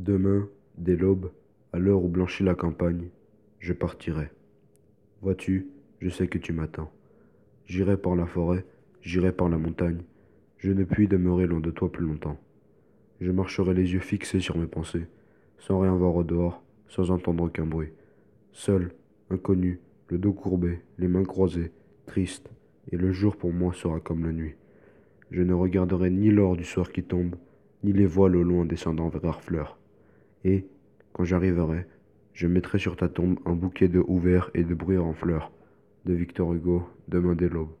Demain, dès l'aube, à l'heure où blanchit la campagne, je partirai. Vois-tu, je sais que tu m'attends. J'irai par la forêt, j'irai par la montagne. Je ne puis demeurer loin de toi plus longtemps. Je marcherai les yeux fixés sur mes pensées, sans rien voir au dehors, sans entendre aucun bruit. Seul, inconnu, le dos courbé, les mains croisées, triste, et le jour pour moi sera comme la nuit. Je ne regarderai ni l'or du soir qui tombe, ni les voiles au loin descendant vers Harfleur. Et, quand j'arriverai, je mettrai sur ta tombe un bouquet de houverts et de bruyères en fleurs. De Victor Hugo, Demain dès l'aube.